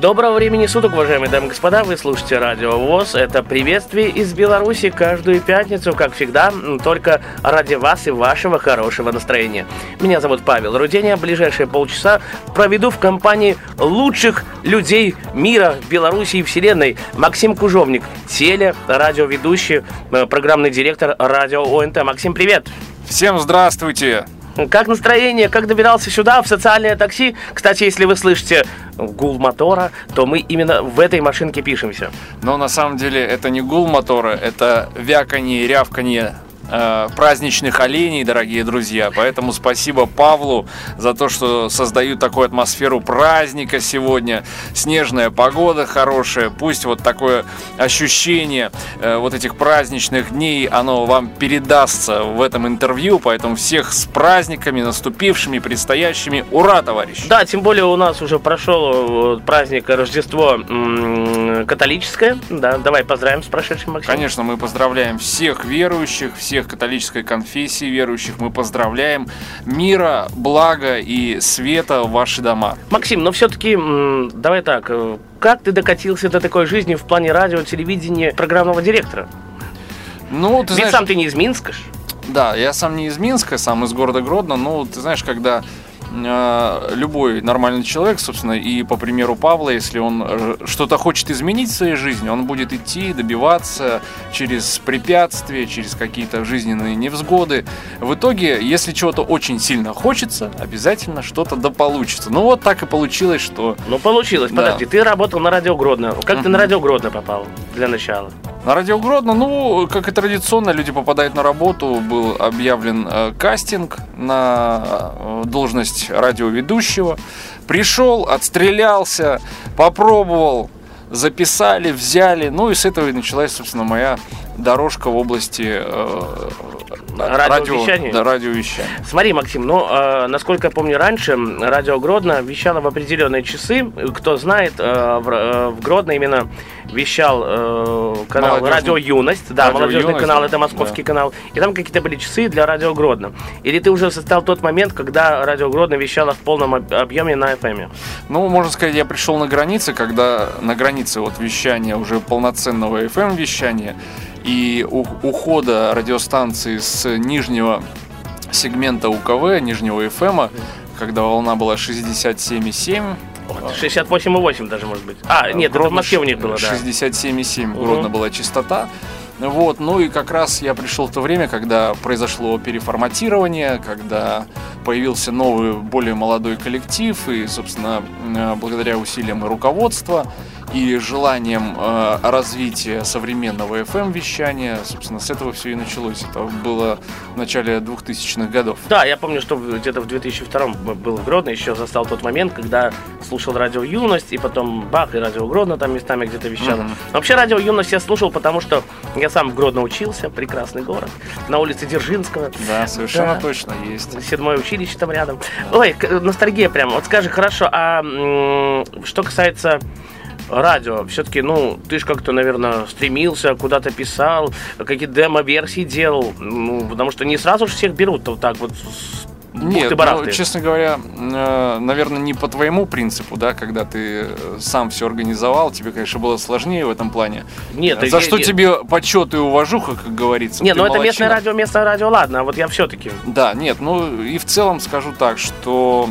Доброго времени суток, уважаемые дамы и господа. Вы слушаете Радио ВОЗ. Это приветствие из Беларуси каждую пятницу, как всегда, только ради вас и вашего хорошего настроения. Меня зовут Павел Руденя. Ближайшие полчаса проведу в компании лучших людей мира, Беларуси и Вселенной. Максим Кужовник, теле, радиоведущий, э, программный директор радио ОНТ. Максим, привет! Всем здравствуйте! Как настроение? Как добирался сюда, в социальное такси? Кстати, если вы слышите гул мотора, то мы именно в этой машинке пишемся. Но на самом деле это не гул мотора, это вяканье рявканье э, праздничных оленей, дорогие друзья. Поэтому спасибо Павлу за то, что создают такую атмосферу праздника сегодня. Снежная погода хорошая. Пусть вот такое ощущение э, вот этих праздничных дней, оно вам передастся в этом интервью. Поэтому всех с праздниками, наступившими, предстоящими. Ура, товарищ! Да, тем более у нас уже прошел э, праздник Рождество католическое. Да, давай поздравим с прошедшим, Максим. Конечно, мы поздравляем всех верующих, всех католической конфессии верующих. Мы поздравляем мира, блага и света в ваши дома. Максим, но все-таки давай так, э, как ты докатился до такой жизни в плане радио, телевидения, программного директора? Ну, ты Ведь знаешь, сам ты не из Минска ж. да, я сам не из Минска, сам из города Гродно, но ты знаешь, когда любой нормальный человек, собственно, и по примеру Павла, если он э, что-то хочет изменить в своей жизни, он будет идти, добиваться через препятствия, через какие-то жизненные невзгоды. В итоге, если чего-то очень сильно хочется, обязательно что-то да получится. Ну вот так и получилось, что Ну, получилось. Да. Подожди, ты работал на радио Гродно. Как ты на радио Гродно попал для начала? На радио Гродно, ну, как и традиционно, люди попадают на работу. Был объявлен э, кастинг на э, должность радиоведущего. Пришел, отстрелялся, попробовал, записали, взяли. Ну и с этого и началась, собственно, моя дорожка в области э, Радиовещания? радио, да, радиовещания. Смотри, Максим, ну, э, насколько я помню, раньше радио Гродно вещало в определенные часы. Кто знает, э, в, э, в Гродно именно вещал э, канал Молодежный. Радио Юность. Да, Радио молодежный «Юность», канал, да. это московский канал. И там какие-то были часы для Радио Гродно. Или ты уже застал тот момент, когда Радио Гродно вещало в полном об- объеме на FM? Ну, можно сказать, я пришел на границе, когда на границе вот вещания уже полноценного FM-вещания и ухода радиостанции с нижнего сегмента УКВ, нижнего FM, когда волна была 67,7. 68,8 даже, может быть. А, нет, это в Гродно Москве у них было, да. 67,7 Мгм. Гродно была частота. Вот, ну и как раз я пришел в то время, когда произошло переформатирование, когда появился новый, более молодой коллектив, и, собственно, э, благодаря усилиям и руководства, и желанием э, развития современного FM-вещания, собственно, с этого все и началось. Это было в начале 2000-х годов. Да, я помню, что где-то в 2002 б- был в Гродно, еще застал тот момент, когда слушал радио Юность, и потом бах, и радио Гродно там местами где-то вещало. Мгм. Вообще радио Юность я слушал, потому что я сам в Гродно учился, прекрасный город, на улице Дзержинского. Да, совершенно Да. точно есть. Седьмое училище там рядом. Ой, к- ностальгия прям. Вот скажи, хорошо, а что касается радио, все-таки, ну, ты же как-то, наверное, стремился, куда-то писал, какие-то демо-версии делал, ну, потому что не сразу же всех берут вот так вот с Нет, ну, честно говоря, э, наверное, не по твоему принципу, да, когда ты э, сам все организовал, тебе, конечно, было сложнее в этом плане. Нет, За я- что я- тебе почет и уважуха, как говорится. Не, ты ну это местное радио, местное радио, ладно, а вот я все-таки. Да, нет, ну и в целом скажу так, что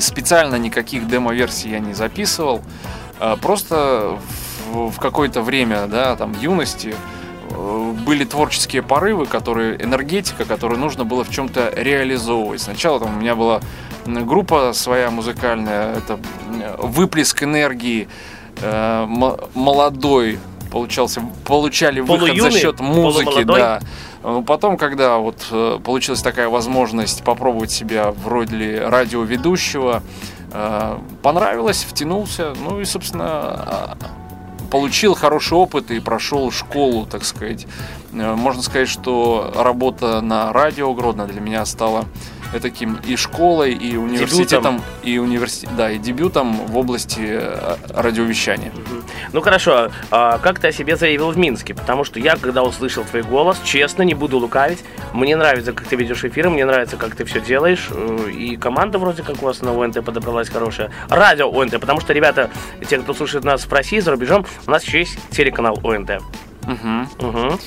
специально никаких демо-версий я не записывал. А, Просто в, в какое-то время, да, там, юности э, были творческие порывы, которые, энергетика, которую нужно было в чем-то реализовывать. Сначала там у меня была группа своя музыкальная, это м, выплеск энергии э, молодой, получался, получали выход за Полуюный, счет музыки, полумолодой? да. Э, Потом, когда вот э, получилась такая возможность попробовать себя в роли радиоведущего, э, понравилось, втянулся, ну и, собственно, а, получил хороший опыт и прошел школу, так сказать. Э, Можно сказать, что работа на радио Гродно для меня стала таким и школой, и университетом, и универси... да, и дебютом в области э, радиовещания. Ну хорошо, а как ты о себе заявил в Минске? Потому что я, когда услышал твой голос, честно, не буду лукавить, мне нравится, как ты ведешь эфиры, мне нравится, как ты все делаешь, э, и команда вроде как у вас на ОНТ подобралась хорошая. Радио ОНТ, потому что, ребята, те, кто слушает нас в России, за рубежом, у нас еще есть телеканал ОНТ. Угу. Угу.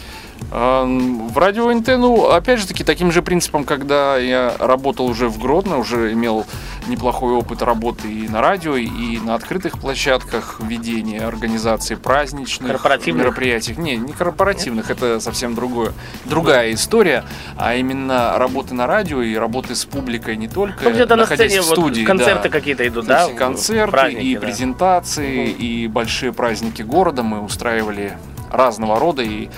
В радио НТ, ну, опять же таки, таким же принципом, когда я работал уже в Гродно, уже имел неплохой опыт работы и на радио, и на открытых площадках ведения организации праздничных мероприятий. Не, не корпоративных, Нет? это совсем другое, другая история, а именно работы на радио и работы с публикой не только ну, где-то находясь на сцене, в студии. Вот концерты да. какие-то идут, да? Концерты праздники, и да. презентации, угу. и большие праздники города мы устраивали разного рода и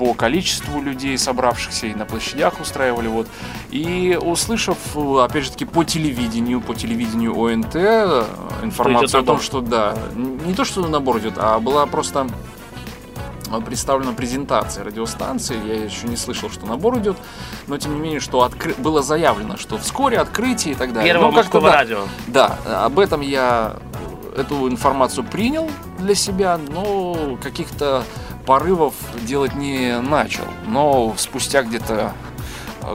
по количеству людей, собравшихся, и на площадях устраивали. Вот. И услышав, опять же таки, по телевидению, по телевидению ОНТ, э, информацию о том, что да, не то, что набор идет, а была просто представлена презентация радиостанции. Я еще не слышал, что набор идет, но тем не менее, что откры... было заявлено, что вскоре открытие и так далее. Первого ну, как да, радио. Да, об этом я эту информацию принял для себя, но каких-то порывов делать не начал. Но спустя где-то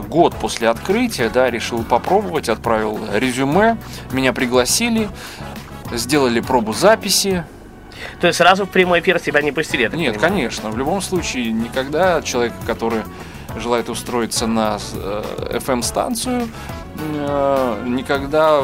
год после открытия, да, решил попробовать, отправил резюме, меня пригласили, сделали пробу записи. То есть сразу в прямой эфир тебя не пустили? Нет, понимаю. конечно. В любом случае, никогда человек, который желает устроиться на FM-станцию, э, никогда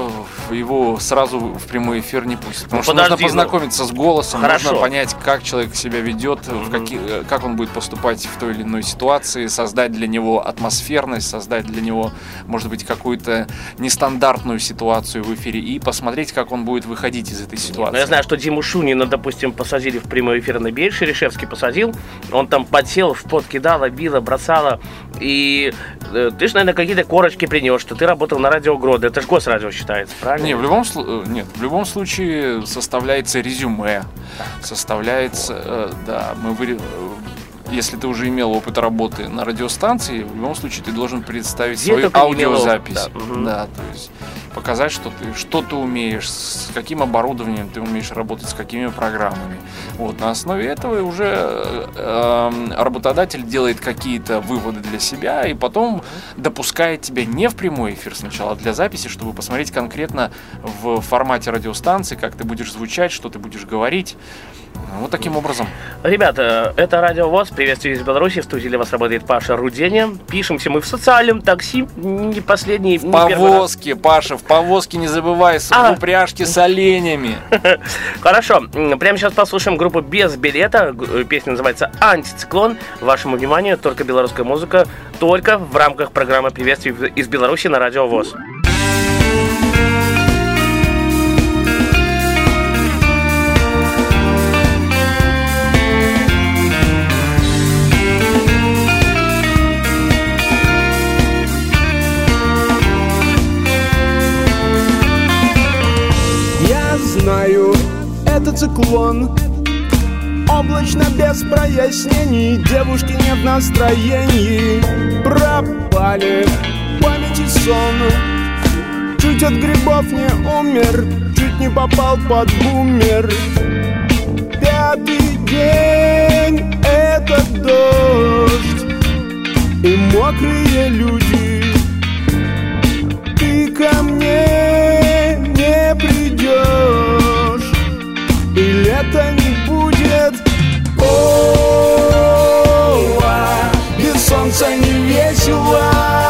его сразу в прямой эфир не пустят. Потому ну, что подожди, нужно познакомиться ну, с голосом, хорошо. нужно понять, как человек себя ведет, mm-hmm. в какие, э, как он будет поступать в той или иной ситуации, создать для него атмосферность, создать для него, может быть, какую-то нестандартную ситуацию в эфире и посмотреть, как он будет выходить из этой ситуации. Но ну, я знаю, что Диму Шунина, допустим, посадили в прямой эфир на Бель, Шерешевский посадил, он там подсел, в пот кидала, била, бросала, и э, ты же, наверное, какие-то корочки принес, что ты работаешь работал на радио Грод. Это же госрадио считается, правильно? Не, в любом, э, нет, в любом случае составляется резюме. Составляется, э, да, мы вы, если ты уже имел опыт работы на радиостанции, в любом случае ты должен представить Где свою аудиозапись. Да. Угу. да, то есть показать, что ты, что ты умеешь, с каким оборудованием ты умеешь работать, с какими программами. Вот, на основе этого уже э, работодатель делает какие-то выводы для себя и потом допускает тебя не в прямой эфир сначала, а для записи, чтобы посмотреть конкретно в формате радиостанции, как ты будешь звучать, что ты будешь говорить. Вот таким образом. Ребята, это Радио ВОЗ. Приветствую из Беларуси. В студии для вас работает Паша Руденя. Пишемся мы в социальном такси. Не последний, в не повозке, Паша, в повозке не забывай, а. упряжки с оленями. Хорошо. Прямо сейчас послушаем группу «Без билета». Э, песня называется «Антициклон». Вашему вниманию только белорусская музыка, только в рамках программы приветствий из Беларуси на Радио ВОЗ. Циклон Облачно без прояснений Девушки нет настроений Пропали памяти сон. Чуть от грибов не умер Чуть не попал под бумер. Пятый день — это дождь И мокрые люди. Ты ко мне и лета не будет О, а, без солнца не весело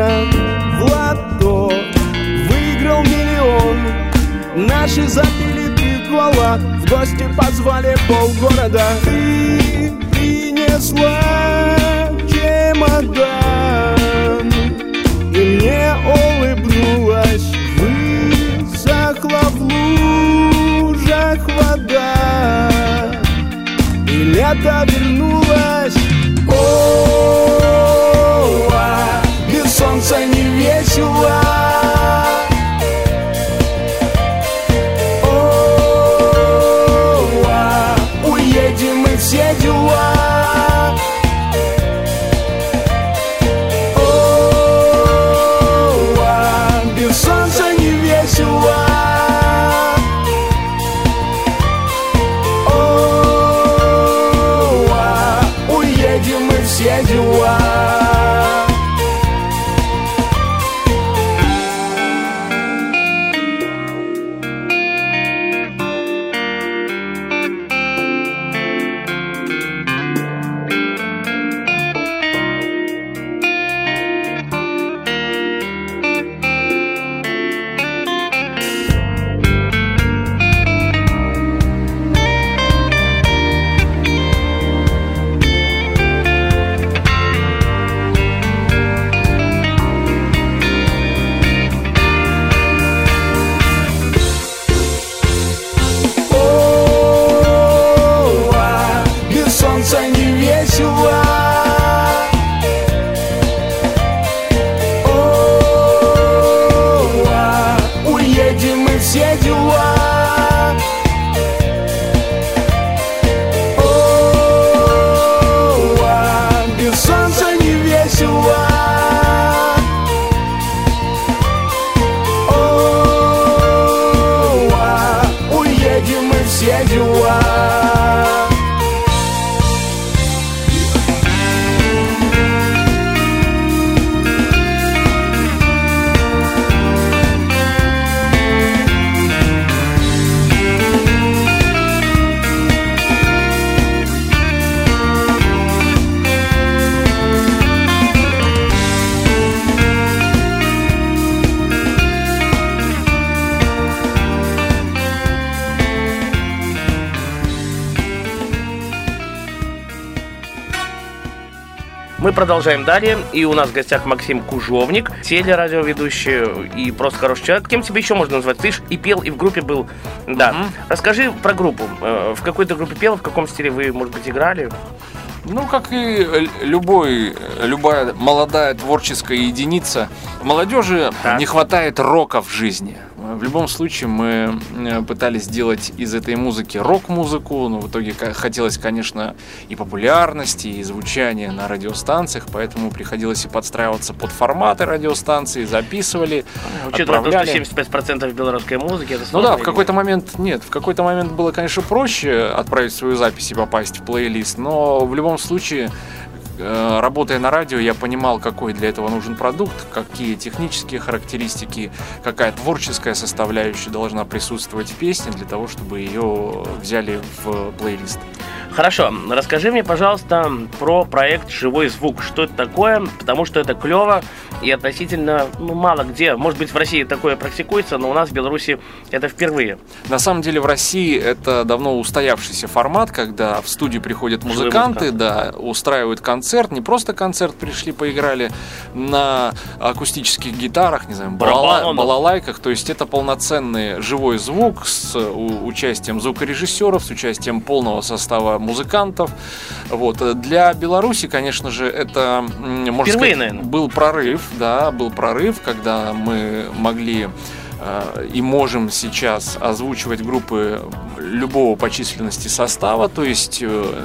обратно В лото выиграл миллион. Наши запили хвала В гости позвали полгорода. Ты принесла чемодан. И мне улыбнулась. Высохла в лужах вода. И лето вернулось солнца не весело продолжаем далее, и у нас в гостях Максим Кужовник, телерадиоведущий и просто хороший человек. Кем тебя еще можно назвать? Ты ж и пел, и в группе был. Да. Расскажи про группу. Э, В какой-то группе пел, в каком стиле вы, может быть, играли? Ну, как и любой, любая молодая творческая единица, молодежи Так. не хватает рока в жизни. В любом случае мы э, пытались сделать из этой музыки рок-музыку, но в итоге хотелось, конечно, и популярности, и звучания на радиостанциях, поэтому приходилось и подстраиваться под форматы радиостанции, записывали, Учитывая то, отправляли. что 75% белорусской музыки, это Ну да, в какой-то момент, нет, в какой-то момент было, конечно, проще отправить свою запись и попасть в плейлист, но в любом случае, э, работая на радио, я понимал, какой для этого нужен продукт, какие технические характеристики, какая творческая составляющая должна присутствовать в песне для того, чтобы ее взяли в плейлист. Хорошо, расскажи мне, пожалуйста, про проект «Живой звук». Что это такое? Потому что это клево и относительно ну, мало где. Может быть, в России такое практикуется, но у нас в Беларуси это впервые. На самом деле в России это давно устоявшийся формат, когда в студию приходят Живые музыканты, да, устраивают концерт, не просто концерт, пришли, поиграли на акустических гитарах, не знаю, балала- балалайках, то есть это полноценный живой звук с у- участием звукорежиссеров, с участием полного состава музыкантов. Вот. Для Беларуси, конечно же, это, можно Впервые, сказать, наверное. был прорыв, да, был прорыв, когда мы могли э, и можем сейчас озвучивать группы любого по численности состава, то есть э,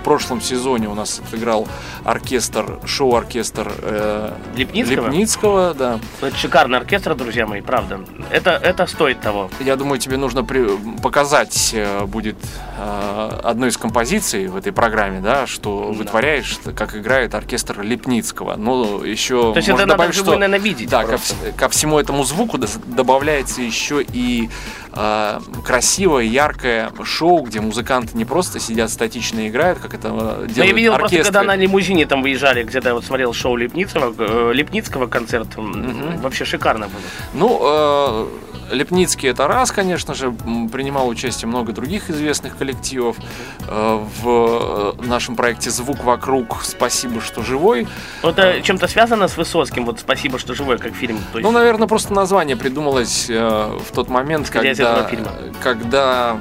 в прошлом сезоне у нас отыграл оркестр, шоу-оркестр э, Лепницкого? Лепницкого, да. Ну, Это шикарный оркестр, друзья мои, правда. Это, это стоит того. Я думаю, тебе нужно при- показать э, будет э, одну из композиций в этой программе, да, что вытворяешь, как играет оркестр Лепницкого. Ну, еще То есть это надо добавить, вживую, что наверное, видеть да, ко, просто. вс- ко всему этому звуку добавляется еще и э, красивое, яркое шоу, где музыканты не просто сидят статично и играют, как это э, Но делают Ну, я видел просто, оркестры. когда на лимузине там выезжали, где-то вот смотрел шоу Лепницкого, э, Лепницкого концерт. Мгм. Вообще шикарно было. Ну, э, Лепницкий это раз, конечно же, принимал участие много других известных коллективов э, в нашем проекте «Звук вокруг. Спасибо, что живой». Это чем-то связано с Высоцким? Вот «Спасибо, что живой», как фильм. То есть, Ну, наверное, просто название придумалось в тот момент, из когда, когда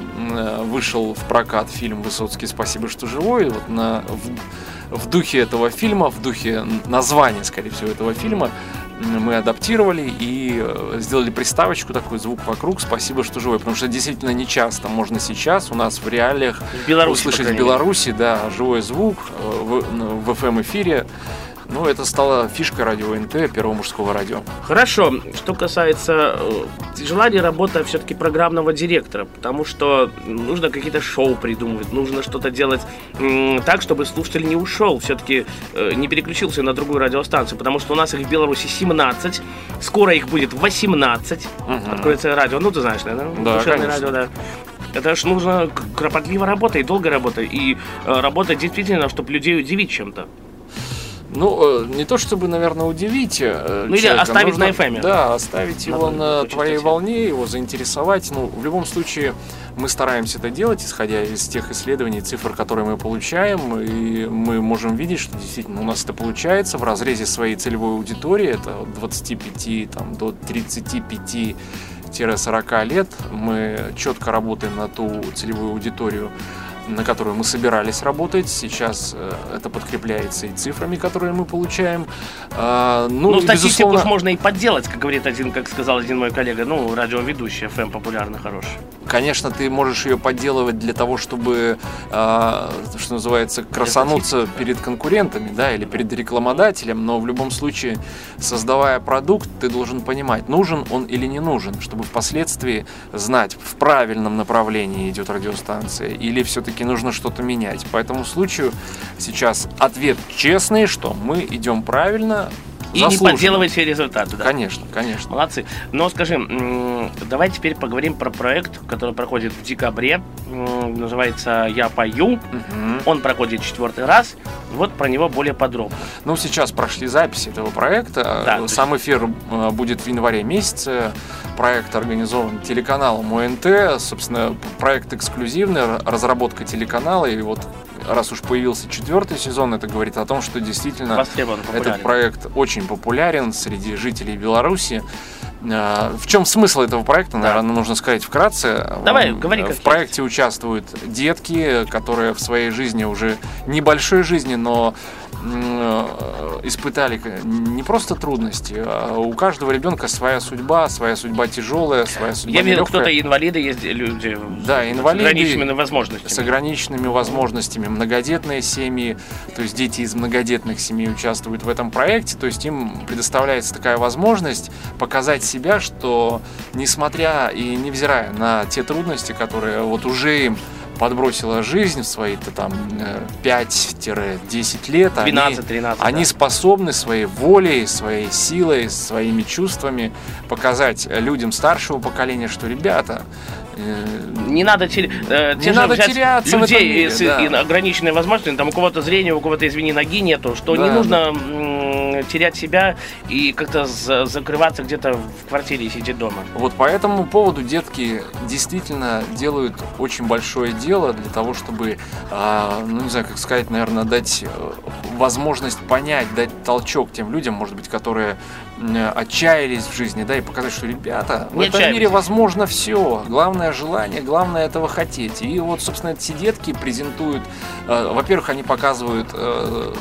вышел в прокат фильм «Высоцкий. Спасибо, что живой». Вот на, в, в духе этого фильма, в духе названия, скорее всего, этого фильма, мы адаптировали и э, сделали приставочку такой «Звук вокруг. Спасибо, что живой». Потому что действительно не часто можно сейчас у нас в реалиях в Беларуси, услышать в. Беларуси, да, живой звук э, в, в FM-эфире. Ну, это стало фишкой радио НТ, первого мужского радио. Хорошо, что касается э, желания работы все-таки программного директора, потому что нужно какие-то шоу придумывать, нужно что-то делать так, чтобы слушатель не ушел, все-таки э, не переключился на другую радиостанцию, потому что у нас их в Беларуси 17, скоро их будет 18, откроется радио, ну ты знаешь, наверное, Да, душевное радио, да. Это ж нужно кропотливо работать, долго работать, и э, работать действительно, чтобы людей удивить чем-то. Ну, э, не то чтобы, наверное, удивить. э, Ну, или человека, оставить нужно- на FM. Да, оставить На его на твоей частоте. волне, его заинтересовать. Ну, в любом случае, мы стараемся это делать, исходя из тех исследований, цифр, которые мы получаем, и мы можем видеть, что действительно у нас это получается в разрезе своей целевой аудитории, это от 25 там, до 35-40 лет. Мы четко работаем на ту целевую аудиторию, на которую мы собирались работать. Сейчас э, это подкрепляется и цифрами, которые мы получаем. А, Ну, Ну, статистику безусловно, можно и подделать, как говорит один, как сказал один мой коллега, ну, радиоведущий, ФМ популярный, хороший. конечно, ты можешь ее подделывать для того, чтобы, а, что называется, красануться перед конкурентами, да, или перед рекламодателем, но в любом случае, создавая продукт, ты должен понимать, нужен он или не нужен, чтобы впоследствии знать, в правильном направлении идет радиостанция, или все-таки нужно что-то менять. По этому случаю сейчас ответ честный, что мы идем правильно, И не подделывать все результаты, да. Конечно, конечно. Молодцы. Но скажи, давай теперь поговорим про проект, который проходит в декабре. Называется «Я пою». Мгм. Он проходит четвертый раз. Вот про него более подробно. Ну, сейчас прошли записи этого проекта. Да, Сам эфир э, будет в январе месяце. Проект организован телеканалом ОНТ. Собственно, проект эксклюзивный, разработка телеканала. И вот раз уж появился четвертый сезон, это говорит о том, что действительно этот проект очень популярен среди жителей Беларуси. Э, В чем смысл этого проекта, наверное, нужно сказать вкратце. Давай, М, говори, В проекте участвуют детки, которые в своей жизни уже небольшой жизни, но э, испытали к- не просто трудности, а у каждого ребенка своя судьба, своя судьба тяжелая, своя судьба Я видел, нелегкая. кто-то инвалиды есть, люди Да, с инвалиды ограниченными возможностями. с ограниченными возможностями, многодетные семьи, то есть дети из многодетных семей участвуют в этом проекте, то есть им предоставляется такая возможность показать себя, что несмотря и невзирая на те трудности, которые вот уже им подбросила жизнь в свои-то там э, 5-10 лет, они- 12-13, они да. способны своей волей, своей силой, своими чувствами показать людям старшего поколения, что ребята, э, Не надо, теря- э, Не надо взять теряться людей мире, с да. ограниченной возможностями, там у кого-то зрение, у кого-то, извини, ноги нету, что не Да. нужно м, терять себя и как-то за- закрываться где-то в квартире и сидеть дома. Вот по этому поводу детки действительно делают очень большое дело для того, чтобы, а, ну не знаю, как сказать, наверное, дать э, возможность понять, дать толчок тем людям, может быть, которые отчаялись в жизни, да, и показать, что ребята, в Не этом мире возможно все. Главное желание, главное этого хотеть. И вот, собственно, эти детки презентуют, э, во-первых, они показывают э,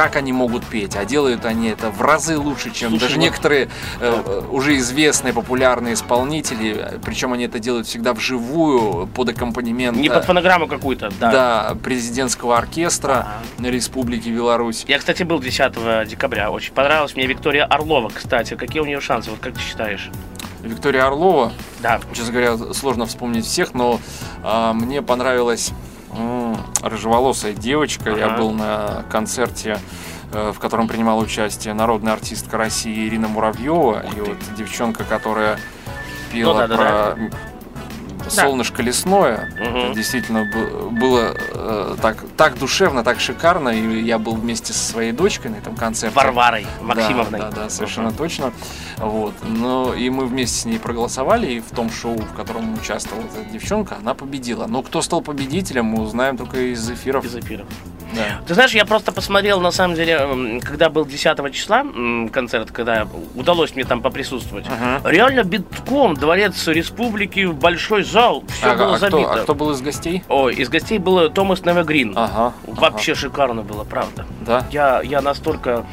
как они могут петь, а делают они это в разы лучше, чем Слушай, даже вот- некоторые э, э, уже известные популярные исполнители, причем они это делают всегда вживую под аккомпанемент Не э, под фонограмму какую-то, да. да, президентского оркестра Республики Беларусь. Я, кстати, был 10 декабря. Очень понравилась мне Виктория Орлова, кстати. Какие у нее шансы? Вот как ты считаешь? Виктория Орлова, Да. честно говоря, сложно вспомнить всех, но а, мне понравилась м, рыжеволосая девочка. Я был на концерте, э, в котором принимала участие народная артистка России Ирина Муравьева. И вот девчонка, которая пела Ну да, да, солнышко лесное. Это действительно было э, так, так душевно, так шикарно. И я был вместе со своей дочкой на этом концерте. Варварой Да, Максимовной. Да, да, совершенно точно. Вот. Но и мы вместе с ней проголосовали, и в том шоу, в котором участвовала эта девчонка, она победила. Но кто стал победителем, мы узнаем только из эфиров. Из эфиров. Да. Ты знаешь, я просто посмотрел, на самом деле, когда был 10 числа концерт, когда удалось мне там поприсутствовать. Ага. Реально битком, дворец республики, большой зал, все А, было а кто, забито. а кто был из гостей? Ой, из гостей был Томас Невегрин. Ага. Вообще шикарно было, правда. Да? Я, я настолько...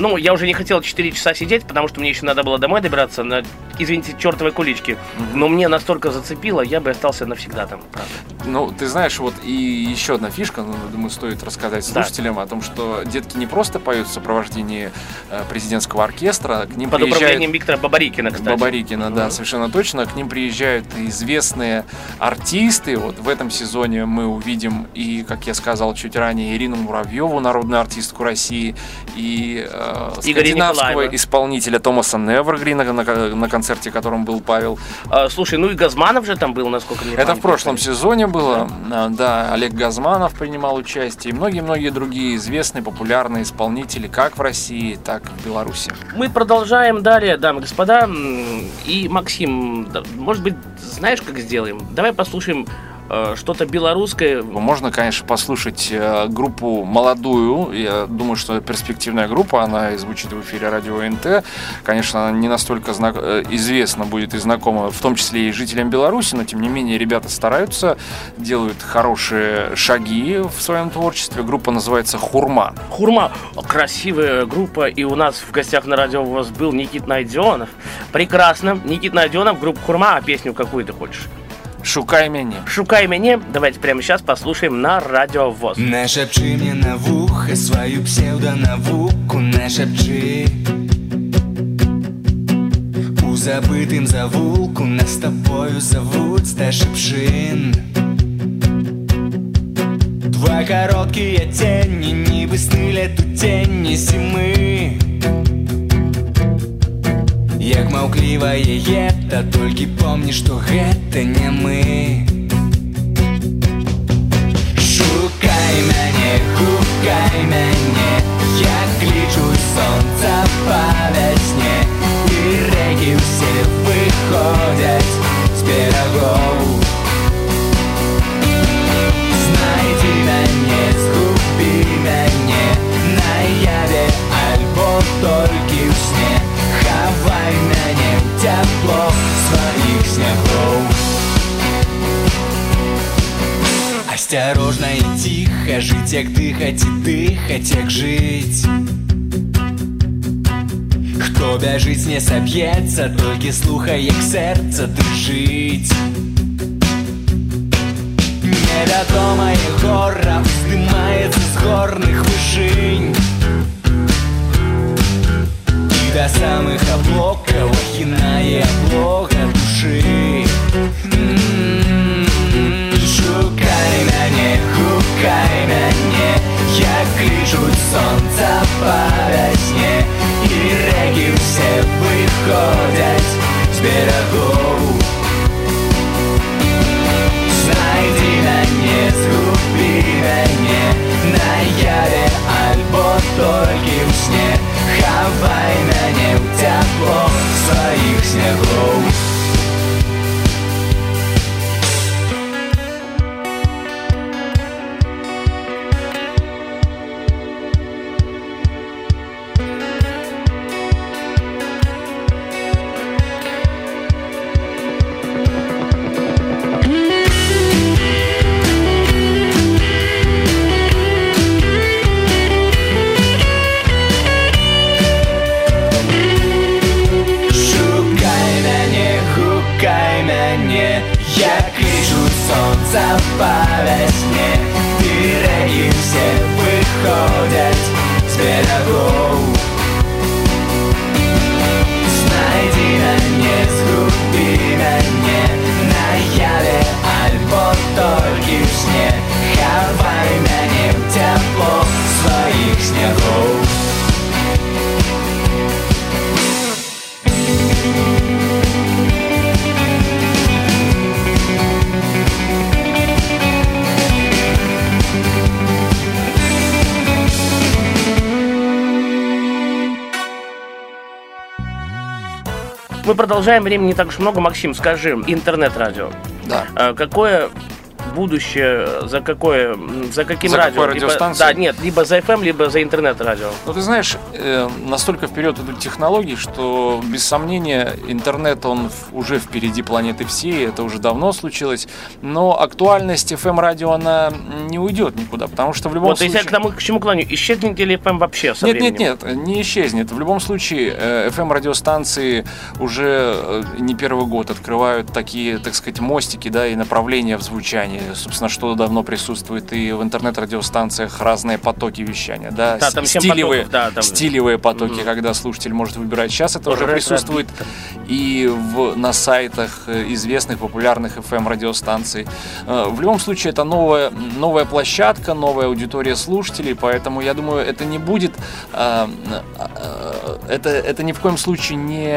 Ну, я уже не хотел 4 часа сидеть, потому что мне еще надо было домой добираться на, извините, чертовой куличке. Но мне настолько зацепило, я бы остался навсегда там, правда. Ну, ты знаешь, вот и еще одна фишка, ну, думаю, стоит рассказать Да. слушателям о том, что детки не просто поют в сопровождении э, президентского оркестра, к ним Под приезжают... управлением Виктора Бабарикина, кстати. Бабарикина, да, Мгм. совершенно точно. К ним приезжают известные артисты. Вот в этом сезоне мы увидим и, как я сказал чуть ранее, Ирину Муравьеву, народную артистку России, и э, скандинавского исполнителя Томаса Невергрина, на, на концерте, котором был Павел. А, слушай, ну и Газманов же там был, насколько мне Это в память прошлом не изменяет. сезоне было. А, Да, Олег Газманов принимал участие и многие-многие другие известные, популярные исполнители как в России, так и в Беларуси. Мы продолжаем далее, дамы и господа. И, Максим, да, может быть, знаешь, как сделаем? Давай послушаем что-то белорусское. Можно, конечно, послушать э, группу молодую. Я думаю, что это перспективная группа. Она звучит в эфире радио НТ. Конечно, она не настолько знак- э, известна будет и знакома, в том числе и жителям Беларуси, но тем не менее ребята стараются, делают хорошие шаги в своем творчестве. Группа называется Хурма. Хурма. Красивая группа. И у нас в гостях на радио у вас был Никит Найденов. Прекрасно. Никит Найденов, группа Хурма. А песню какую ты хочешь? Шукай меня. Шукай меня. Давайте прямо сейчас послушаем на радио ВОЗ. Нашепчи мне на вухо свою псевдонавуку Нашепчи У забытым завулку Нас с тобою зовут Сташепшин Два короткие тени Ніби сни лету тені зими Як маўклівае ета Толькі помні, што гэта не мы Шукай мяне, гукай мяне Я клічу сонца па вясне І рэкі ўсе выходзяць з берагоў Осторожно и тихо жить, як дыхать и дыхать, як жить Хто бяжыць не саб'ецца, толькі слухай, як сэрца дрыжыць Невядомае гора уздымаецца з горных вышынь І да самых аблокаў ахінае аблога душы гукай мяне Як клічуць сонца па вясне І рэкі ўсе выходзяць з берагоў Знайдзі мяне, згубі мяне продолжаем, времени не так уж много. Максим, скажи, интернет-радио. Да. А Какое будущее, за какое, за каким За радио? какой Либо- да, нет, либо за FM, либо за интернет-радио. Ну, ты знаешь, э, настолько вперед идут технологии, что, без сомнения, интернет, он уже впереди планеты всей, это уже давно случилось, но актуальность FM-радио, она не уйдет никуда, потому что в любом Вот, случае... если я к тому, к чему клоню, исчезнет ли FM вообще со Нет, временем? нет, нет, не исчезнет. В любом случае, э, FM-радиостанции уже э, не первый год открывают такие, так сказать, мостики, да, и направления в звучании. Собственно, что давно присутствует и в интернет-радиостанциях разные потоки вещания, да, Да, там стилевые, потоков, да, там- стилевые потоки, Мгм. когда слушатель может выбирать. Сейчас это уже Ретро-бит присутствует и в, на сайтах э, известных популярных FM-радиостанций. Э, В любом случае, это новая, новая площадка, новая аудитория слушателей, поэтому я думаю, это не будет, э, это, это ни в коем случае не,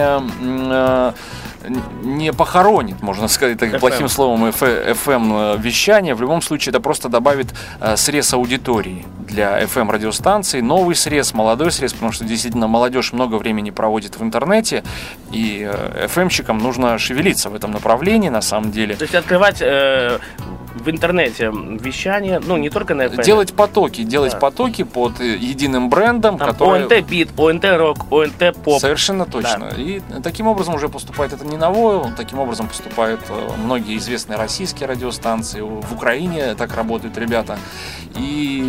не похоронит, можно сказать таким FM. плохим словом, FM вещание. В любом случае, это просто добавит э, срез аудитории для FM радиостанций, новый срез, молодой срез, потому что действительно молодежь много времени проводит в интернете, и э, FM-щикам нужно шевелиться в этом направлении, на самом деле. То есть открывать э, в интернете вещание, ну, не только на FM. Делать потоки, делать Да. потоки под э, единым брендом, Там который... ОНТ бит, ОНТ рок, ОНТ поп. Совершенно точно. И таким образом уже поступает это не таким образом поступают э, многие известные российские радиостанции. В Украине так работают ребята. И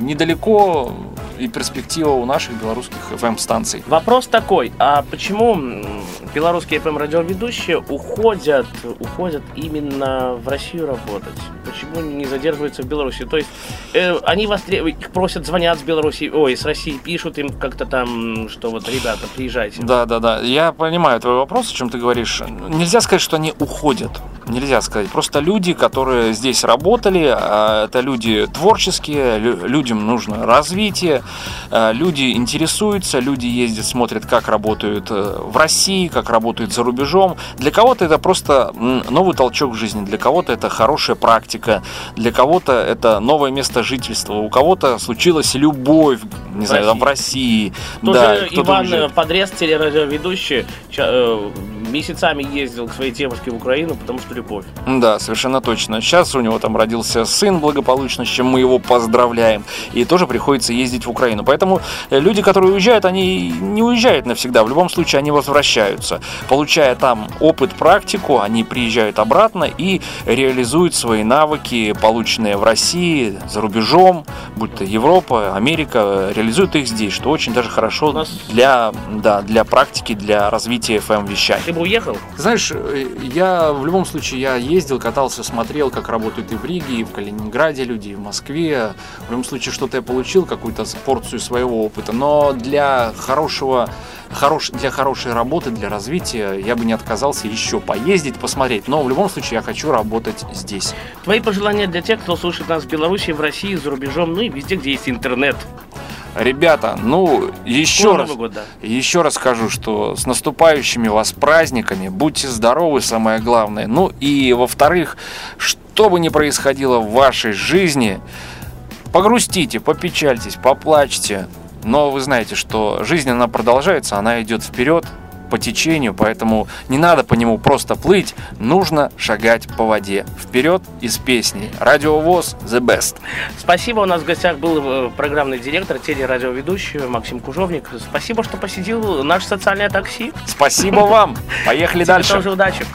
недалеко и перспектива у наших белорусских FM-станций. Вопрос такой, а почему белорусские FM радиоведущие уходят, уходят именно в Россию работать? Почему не задерживаются в Беларуси? То есть э, они востребуют, их просят, звонят с Беларуси, ой, с России пишут им как-то там, что вот, ребята, приезжайте. Да, да, да. Я понимаю твой вопрос, о чем ты говоришь. Нельзя сказать, что они уходят. Нельзя сказать. Просто люди, которые здесь работали, а, это люди творческие, лю- людям нужно развитие, а, люди интересуются, люди ездят, смотрят, как работают э, в России, как работают за рубежом. Для кого-то это просто новый толчок в жизни, для кого-то это хорошая практика, для кого-то это новое место жительства, у кого-то случилась любовь, не знаю, там в России. Тоже да, Иван уезжает. Подрез, телерадиоведущий, э, месяцами ездил к своей девушке в Украину, потому что любовь. Да, совершенно точно. Сейчас у него там родился сын благополучно, с чем мы его поздравляем. И тоже приходится ездить в Украину. Поэтому э, люди, которые уезжают, они не уезжают навсегда. В любом случае они возвращаются. Получая там опыт, практику, они приезжают обратно и реализуют свои навыки, полученные в России, за рубежом, будь то Европа, Америка, реализуют их здесь, что очень даже хорошо нас- для, да, для практики, для развития FM-вещания. Уехал? Знаешь, я в любом случае я ездил, катался, смотрел, как работают и в Риге, и в Калининграде люди, и в Москве. В любом случае что-то я получил, какую-то порцию своего опыта. Но для хорошего, хорош, для хорошей работы, для развития я бы не отказался еще поездить, посмотреть. Но в любом случае я хочу работать здесь. Твои пожелания для тех, кто слушает нас в Беларуси, в России, за рубежом, ну и везде, где есть интернет. Ребята, ну еще Скоро раз, Новый год, да. еще раз скажу, что с наступающими вас праздниками, будьте здоровы, самое главное. Ну и во-вторых, что бы ни происходило в вашей жизни, погрустите, попечальтесь, поплачьте. Но вы знаете, что жизнь, она продолжается, она идет вперед по течению, поэтому не надо по нему просто плыть, нужно шагать по воде. Вперед из песни. Радиовоз The Best. Спасибо, у нас в гостях был э, программный директор, телерадиоведущий Максим Кужовник. Спасибо, что посетил наше социальное такси. Спасибо вам. Поехали дальше. тоже удачи.